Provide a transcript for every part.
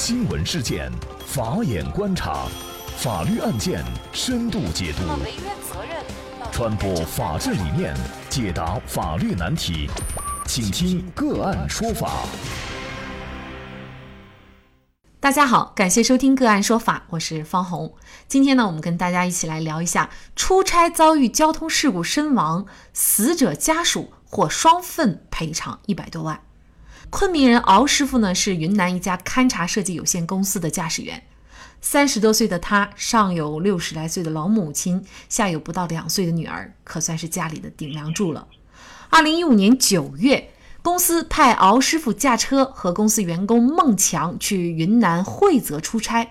新闻事件，法眼观察，法律案件深度解读，传播法治理念，解答法律难题，请听个案说法。大家好，感谢收听个案说法，我是方红。今天呢，我们跟大家一起来聊一下出差遭遇交通事故身亡，死者家属获双份赔偿一百多万。昆明人敖师傅呢，是云南一家勘察设计有限公司的驾驶员。三十多岁的他，上有六十来岁的老母亲，下有不到两岁的女儿，可算是家里的顶梁柱了。二零一五年九月，公司派敖师傅驾车和公司员工孟强去云南惠泽出差。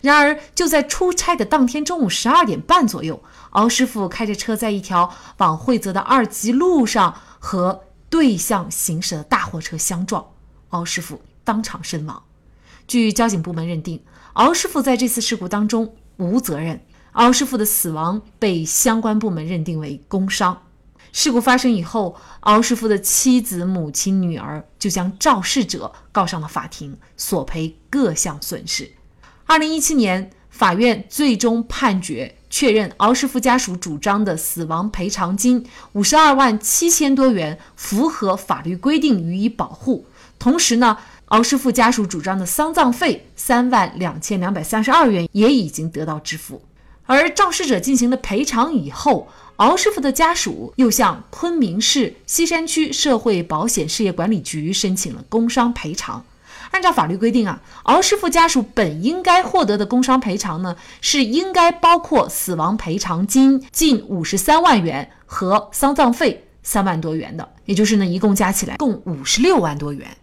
然而，就在出差的当天中午十二点半左右，敖师傅开着车在一条往惠泽的二级路上和。对向行驶的大货车相撞，敖师傅当场身亡。据交警部门认定，敖师傅在这次事故当中无责任。敖师傅的死亡被相关部门认定为工伤。事故发生以后，敖师傅的妻子、母亲、女儿就将肇事者告上了法庭，索赔各项损失。二零一七年，法院最终判决。确认敖师傅家属主张的死亡赔偿金五十二万七千多元符合法律规定予以保护。同时呢，敖师傅家属主张的丧葬费三万两千两百三十二元也已经得到支付。而肇事者进行了赔偿以后，敖师傅的家属又向昆明市西山区社会保险事业管理局申请了工伤赔偿。按照法律规定啊，敖师傅家属本应该获得的工伤赔偿呢，是应该包括死亡赔偿金近五十三万元和丧葬费三万多元的，也就是呢，一共加起来共五十六万多元。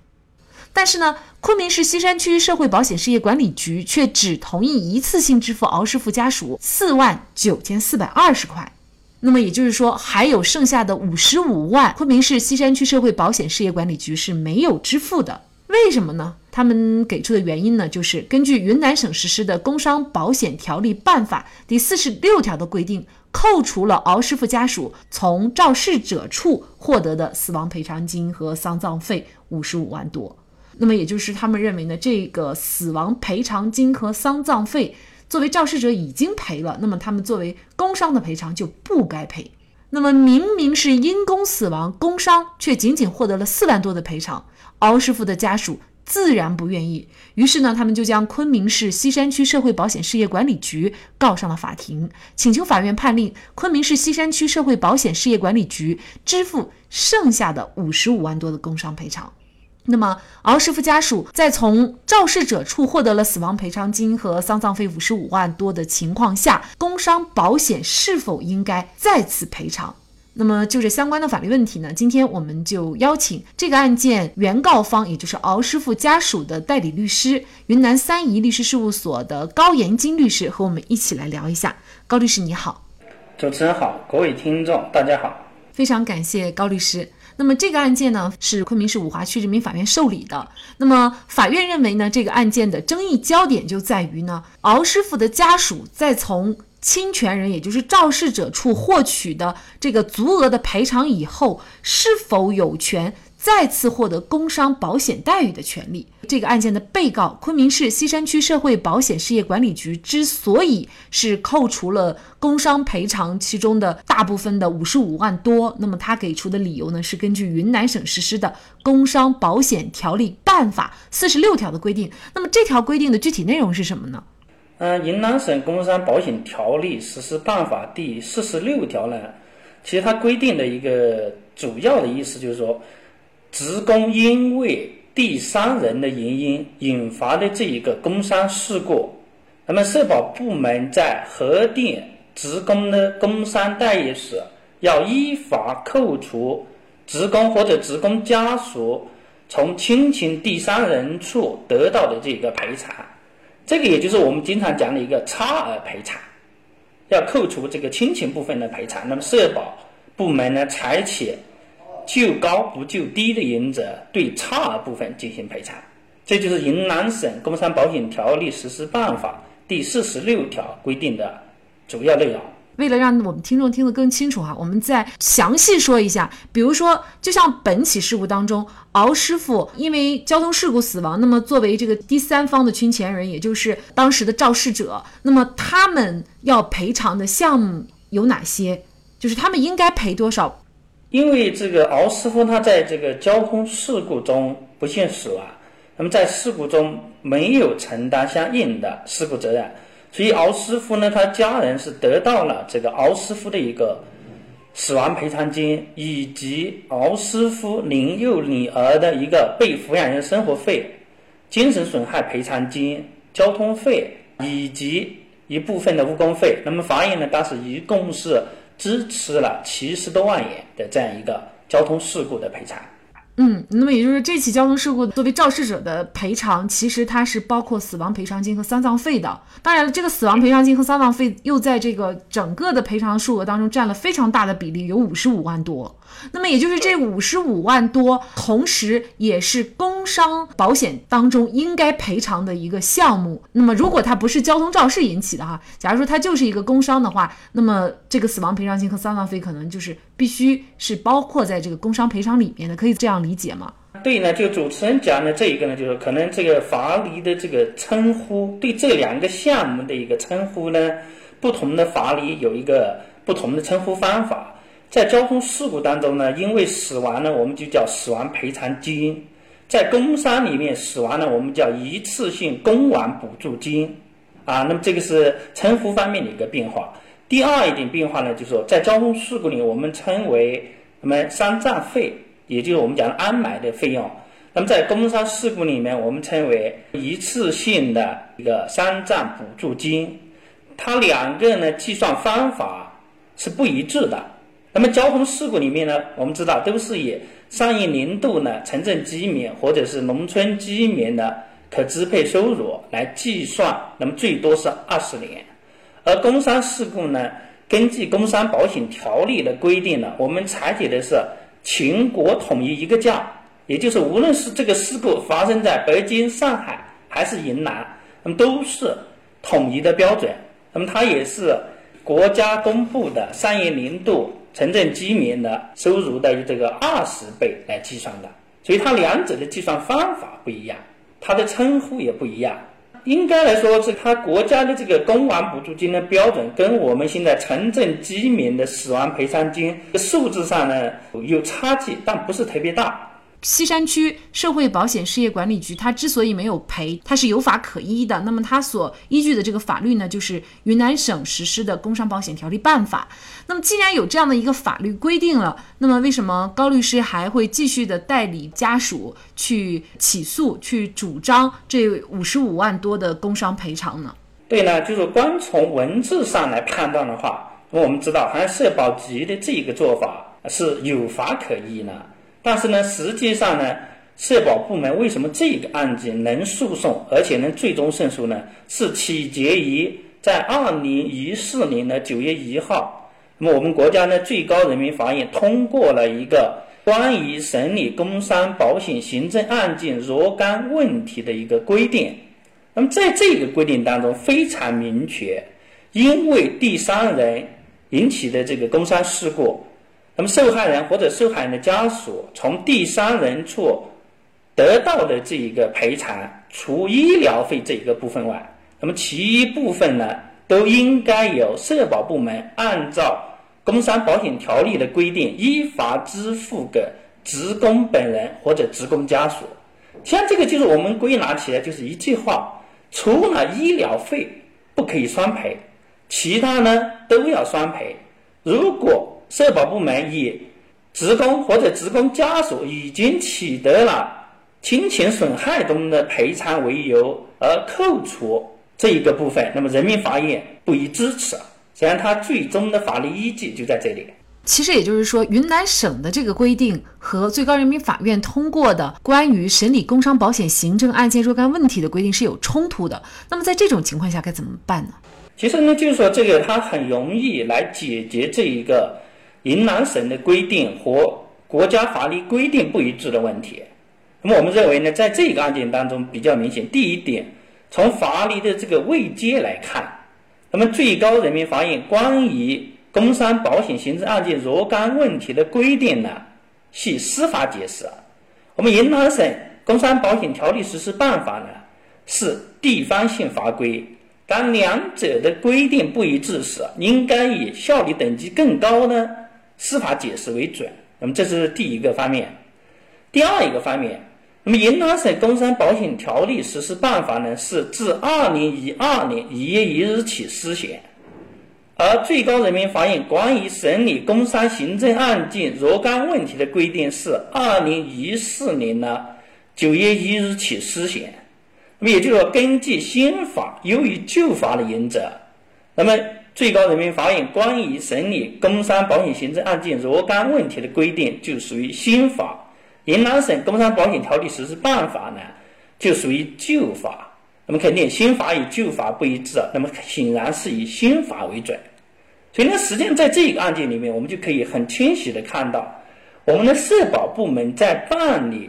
但是呢，昆明市西山区社会保险事业管理局却只同意一次性支付敖师傅家属四万九千四百二十块。那么也就是说，还有剩下的五十五万，昆明市西山区社会保险事业管理局是没有支付的。为什么呢？他们给出的原因呢，就是根据云南省实施的《工伤保险条例办法》第四十六条的规定，扣除了敖师傅家属从肇事者处获得的死亡赔偿金和丧葬费五十五万多。那么也就是他们认为呢，这个死亡赔偿金和丧葬费作为肇事者已经赔了，那么他们作为工伤的赔偿就不该赔。那么明明是因公死亡，工伤却仅仅获得了四万多的赔偿。敖师傅的家属自然不愿意，于是呢，他们就将昆明市西山区社会保险事业管理局告上了法庭，请求法院判令昆明市西山区社会保险事业管理局支付剩下的五十五万多的工伤赔偿。那么，敖师傅家属在从肇事者处获得了死亡赔偿金和丧葬费五十五万多的情况下，工伤保险是否应该再次赔偿？那么就这相关的法律问题呢，今天我们就邀请这个案件原告方，也就是敖师傅家属的代理律师，云南三怡律师事务所的高延金律师和我们一起来聊一下。高律师你好，主持人好，各位听众大家好，非常感谢高律师。那么这个案件呢，是昆明市五华区人民法院受理的。那么法院认为呢，这个案件的争议焦点就在于呢，敖师傅的家属在从侵权人，也就是肇事者处获取的这个足额的赔偿以后，是否有权再次获得工伤保险待遇的权利？这个案件的被告昆明市西山区社会保险事业管理局之所以是扣除了工伤赔偿其中的大部分的五十五万多，那么他给出的理由呢，是根据云南省实施的《工伤保险条例办法》四十六条的规定。那么这条规定的具体内容是什么呢？嗯，云南省工伤保险条例实施办法第四十六条呢，其实它规定的一个主要的意思就是说，职工因为第三人的原因引发的这一个工伤事故，那么社保部门在核定职工的工伤待遇时，要依法扣除职工或者职工家属从亲情第三人处得到的这个赔偿。这个也就是我们经常讲的一个差额赔偿，要扣除这个亲情部分的赔偿。那么社保部门呢，采取就高不就低的原则，对差额部分进行赔偿。这就是云南省工伤保险条例实施办法第四十六条规定的主要内容。为了让我们听众听得更清楚哈，我们再详细说一下。比如说，就像本起事故当中，敖师傅因为交通事故死亡，那么作为这个第三方的侵权人，也就是当时的肇事者，那么他们要赔偿的项目有哪些？就是他们应该赔多少？因为这个敖师傅他在这个交通事故中不幸死亡，那么在事故中没有承担相应的事故责任。所以敖师傅呢，他家人是得到了这个敖师傅的一个死亡赔偿金，以及敖师傅年幼女儿的一个被抚养人生活费、精神损害赔偿金、交通费以及一部分的误工费。那么法院呢，当时一共是支持了七十多万元的这样一个交通事故的赔偿。嗯，那么也就是这起交通事故作为肇事者的赔偿，其实它是包括死亡赔偿金和丧葬费的。当然了，这个死亡赔偿金和丧葬费又在这个整个的赔偿数额当中占了非常大的比例，有五十五万多。那么也就是这五十五万多，同时也是工伤保险当中应该赔偿的一个项目。那么如果它不是交通肇事引起的哈，假如说它就是一个工伤的话，那么这个死亡赔偿金和丧葬费可能就是必须是包括在这个工伤赔偿里面的，可以这样理解吗？对呢，就主持人讲的这一个呢，就是可能这个法律的这个称呼对这两个项目的一个称呼呢，不同的法律有一个不同的称呼方法。在交通事故当中呢，因为死亡呢，我们就叫死亡赔偿金；在工伤里面死亡呢，我们叫一次性工亡补助金。啊，那么这个是称呼方面的一个变化。第二一点变化呢，就是说在交通事故里，我们称为什么丧葬费，也就是我们讲的安埋的费用。那么在工伤事故里面，我们称为一次性的一个丧葬补助金。它两个呢计算方法是不一致的。那么交通事故里面呢，我们知道都是以上一年度呢城镇居民或者是农村居民的可支配收入来计算，那么最多是二十年。而工伤事故呢，根据工伤保险条例的规定呢，我们采取的是全国统一一个价，也就是无论是这个事故发生在北京、上海还是云南，那么都是统一的标准。那么它也是国家公布的上一年度。城镇居民的收入的这个二十倍来计算的，所以它两者的计算方法不一样，它的称呼也不一样。应该来说，是它国家的这个工亡补助金的标准，跟我们现在城镇居民的死亡赔偿金数字上呢有差距，但不是特别大。西山区社会保险事业管理局，它之所以没有赔，它是有法可依的。那么它所依据的这个法律呢，就是云南省实施的《工伤保险条例办法》。那么既然有这样的一个法律规定了，那么为什么高律师还会继续的代理家属去起诉、去主张这五十五万多的工伤赔偿呢？对呢，就是光从文字上来判断的话，我们知道，好像社保局的这一个做法是有法可依呢。但是呢，实际上呢，社保部门为什么这个案件能诉讼，而且能最终胜诉呢？是取决于在二零一四年的九月一号，那么我们国家呢最高人民法院通过了一个关于审理工伤保险行政案件若干问题的一个规定。那么在这个规定当中非常明确，因为第三人引起的这个工伤事故。那么受害人或者受害人的家属从第三人处得到的这一个赔偿，除医疗费这一个部分外，那么其余部分呢，都应该由社保部门按照工伤保险条例的规定依法支付给职工本人或者职工家属。像这个就是我们归纳起来就是一句话：除了医疗费不可以双赔，其他呢都要双赔。如果社保部门以职工或者职工家属已经取得了侵权损害中的赔偿为由而扣除这一个部分，那么人民法院不予支持。实际上，它最终的法律依据就在这里。其实也就是说，云南省的这个规定和最高人民法院通过的关于审理工伤保险行政案件若干问题的规定是有冲突的。那么在这种情况下该怎么办呢？其实呢，就是说这个它很容易来解决这一个。云南省的规定和国家法律规定不一致的问题，那么我们认为呢，在这个案件当中比较明显。第一点，从法律的这个位阶来看，那么最高人民法院关于工伤保险行政案件若干问题的规定呢，系司法解释。我们云南省工伤保险条例实施办法呢，是地方性法规。当两者的规定不一致时，应该以效力等级更高呢司法解释为准。那么这是第一个方面。第二一个方面，那么云南省工伤保险条例实施办法呢，是自二零一二年一月一日起施行。而最高人民法院关于审理工伤行政案件若干问题的规定是二零一四年的九月一日起施行。那么也就是说，根据新法优于旧法的原则，那么最高人民法院关于审理工伤保险行政案件若干问题的规定就属于新法，云南省工伤保险条例实施办法呢就属于旧法。那么肯定新法与旧法不一致，那么显然是以新法为准。所以呢，实际上在这个案件里面，我们就可以很清晰的看到，我们的社保部门在办理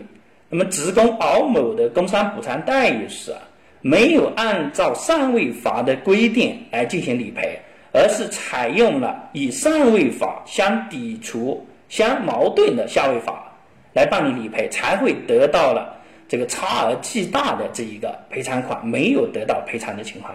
那么职工敖某的工伤补偿待遇时，没有按照上位法的规定来进行理赔，而是采用了与上位法相抵触、相矛盾的下位法来办理理赔，才会得到了。这个差额巨大的这一个赔偿款没有得到赔偿的情况，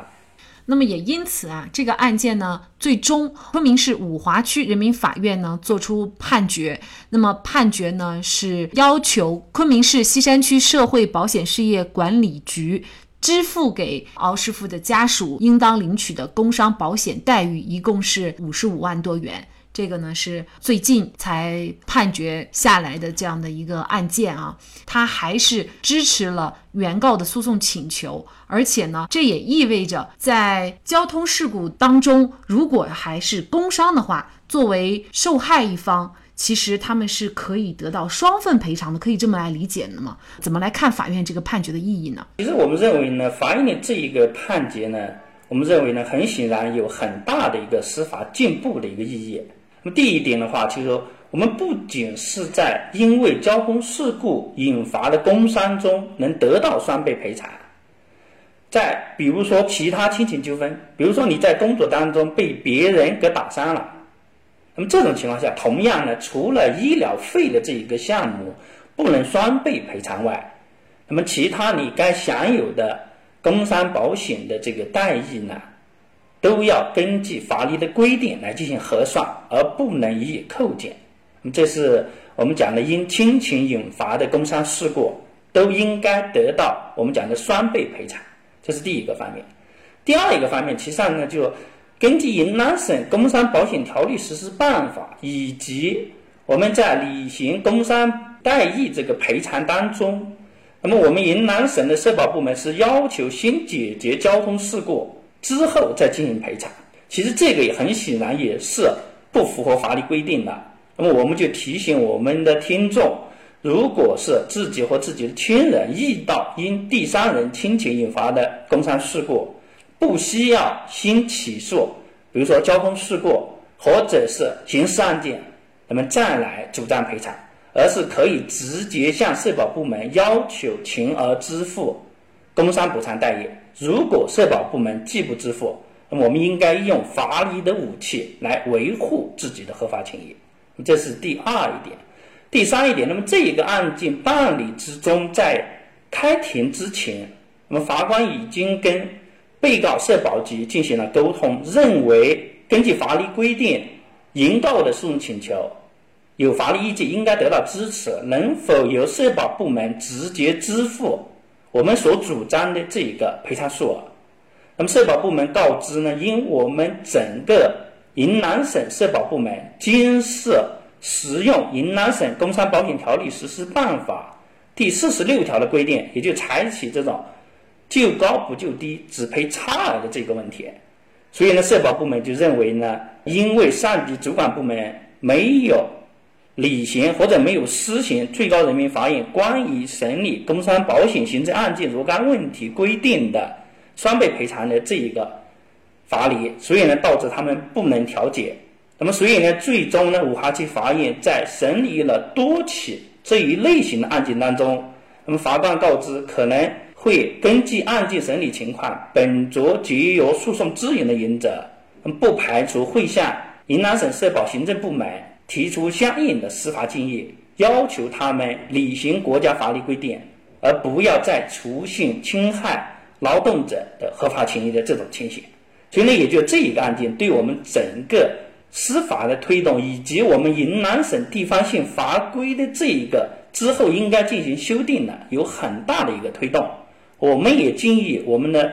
那么也因此啊，这个案件呢，最终昆明市五华区人民法院呢作出判决，那么判决呢是要求昆明市西山区社会保险事业管理局支付给敖师傅的家属应当领取的工伤保险待遇，一共是五十五万多元。这个呢是最近才判决下来的这样的一个案件啊，他还是支持了原告的诉讼请求，而且呢，这也意味着在交通事故当中，如果还是工伤的话，作为受害一方，其实他们是可以得到双份赔偿的，可以这么来理解的吗？怎么来看法院这个判决的意义呢？其实我们认为呢，法院的这一个判决呢，我们认为呢，很显然有很大的一个司法进步的一个意义。那么第一点的话，就是说，我们不仅是在因为交通事故引发的工伤中能得到双倍赔偿，在比如说其他亲情纠纷，比如说你在工作当中被别人给打伤了，那么这种情况下，同样呢，除了医疗费的这一个项目不能双倍赔偿外，那么其他你该享有的工伤保险的这个待遇呢？都要根据法律的规定来进行核算，而不能予以扣减。那么，这是我们讲的因亲情引发的工伤事故，都应该得到我们讲的双倍赔偿。这是第一个方面。第二一个方面，其实上呢，就根据云南省工伤保险条例实施办法，以及我们在履行工伤待遇这个赔偿当中，那么我们云南省的社保部门是要求先解决交通事故。之后再进行赔偿，其实这个也很显然也是不符合法律规定的。那么我们就提醒我们的听众，如果是自己或自己的亲人遇到因第三人侵权引发的工伤事故，不需要先起诉，比如说交通事故或者是刑事案件，那么再来主张赔偿，而是可以直接向社保部门要求全额支付工伤补偿待遇。如果社保部门拒不支付，那么我们应该用法律的武器来维护自己的合法权益。这是第二一点。第三一点，那么这一个案件办理之中，在开庭之前，那么法官已经跟被告社保局进行了沟通，认为根据法律规定，原告的诉讼请求有法律依据，应该得到支持。能否由社保部门直接支付？我们所主张的这一个赔偿数额，那么社保部门告知呢，因我们整个云南省社保部门均是使用云南省工伤保险条例实施办法第四十六条的规定，也就采取这种就高不就低，只赔差额的这个问题，所以呢，社保部门就认为呢，因为上级主管部门没有。履行或者没有施行最高人民法院关于审理工伤保险行政案件若干问题规定的双倍赔偿的这一个法理，所以呢，导致他们不能调解。那么，所以呢，最终呢，武汉区法院在审理了多起这一类型的案件当中，那么法官告知可能会根据案件审理情况，本着节约诉讼资源的原则，不排除会向云南省社保行政部门提出相应的司法建议，要求他们履行国家法律规定，而不要再出现侵害劳动者的合法权益的这种情形。所以呢，也就这一个案件，对我们整个司法的推动，以及我们云南省地方性法规的这一个之后应该进行修订呢，有很大的一个推动。我们也建议我们的。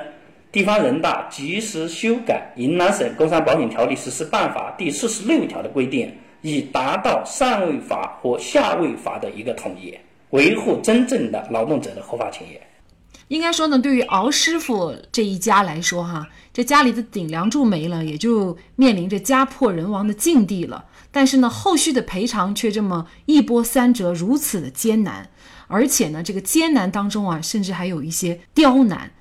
地方人大及时修改《云南省工伤保险条例实施办法》第四十六条的规定，以达到上位法和下位法的一个统一，维护真正的劳动者的合法权益。应该说呢，对于敖师傅这一家来说，哈，这家里的顶梁柱没了，也就面临着家破人亡的境地了。但是呢，后续的赔偿却这么一波三折，如此的艰难，而且呢，这个艰难当中啊，甚至还有一些刁难。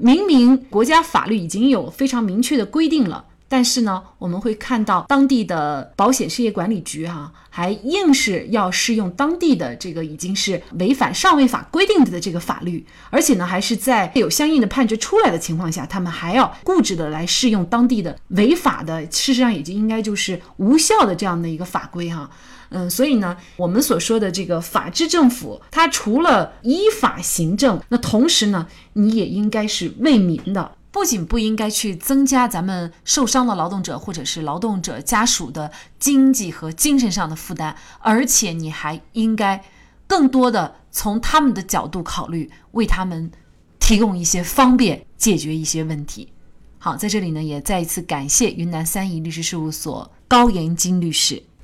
明明国家法律已经有非常明确的规定了，但是呢，我们会看到当地的保险事业管理局哈，还硬是要适用当地的这个已经是违反上位法规定的这个法律，而且呢，还是在有相应的判决出来的情况下，他们还要固执的来适用当地的违法的，事实上已经应该就是无效的这样的一个法规哈。嗯，所以呢，我们所说的这个法治政府，它除了依法行政，那同时呢，你也应该是为民的，不仅不应该去增加咱们受伤的劳动者或者是劳动者家属的经济和精神上的负担，而且你还应该更多的从他们的角度考虑，为他们提供一些方便，解决一些问题。好，在这里呢，也再一次感谢云南三怡律师事务所高延金律师。